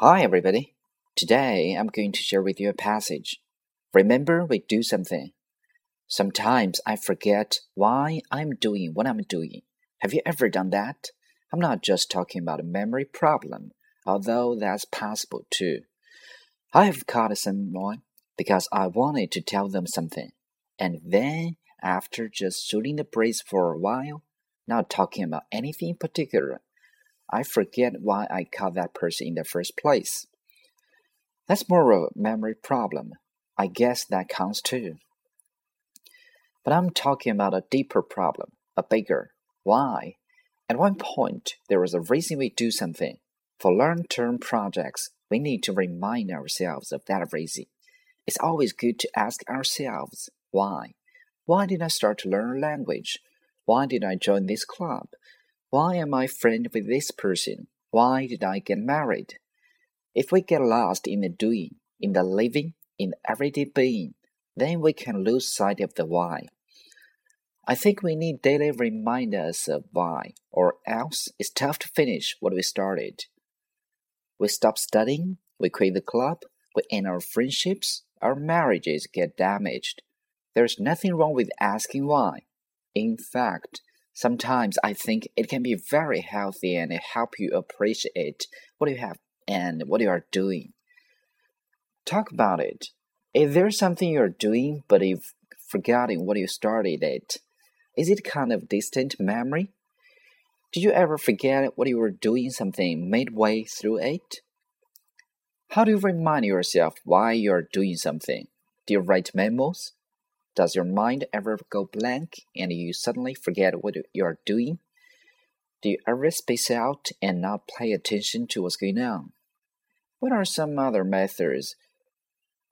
Hi, everybody. Today I'm going to share with you a passage. Remember, we do something. Sometimes I forget why I'm doing what I'm doing. Have you ever done that? I'm not just talking about a memory problem, although that's possible too. I have caught someone because I wanted to tell them something, and then after just shooting the breeze for a while, not talking about anything in particular, I forget why I caught that person in the first place. That's more of a memory problem. I guess that counts too. But I'm talking about a deeper problem, a bigger why. At one point, there was a reason we do something. For long term projects, we need to remind ourselves of that reason. It's always good to ask ourselves why. Why did I start to learn a language? Why did I join this club? Why am I friend with this person? Why did I get married? If we get lost in the doing, in the living, in the everyday being, then we can lose sight of the why. I think we need daily reminders of why, or else it's tough to finish what we started. We stop studying, we quit the club, we end our friendships, our marriages get damaged. There's nothing wrong with asking why. In fact, Sometimes I think it can be very healthy and it help you appreciate what you have and what you are doing. Talk about it. If there's something you're doing but you've forgotten what you started it, is it kind of distant memory? Did you ever forget what you were doing something midway through it? How do you remind yourself why you're doing something? Do you write memos? Does your mind ever go blank and you suddenly forget what you're doing? Do you ever space out and not pay attention to what's going on? What are some other methods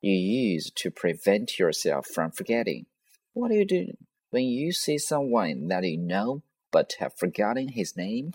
you use to prevent yourself from forgetting? What do you do when you see someone that you know but have forgotten his name?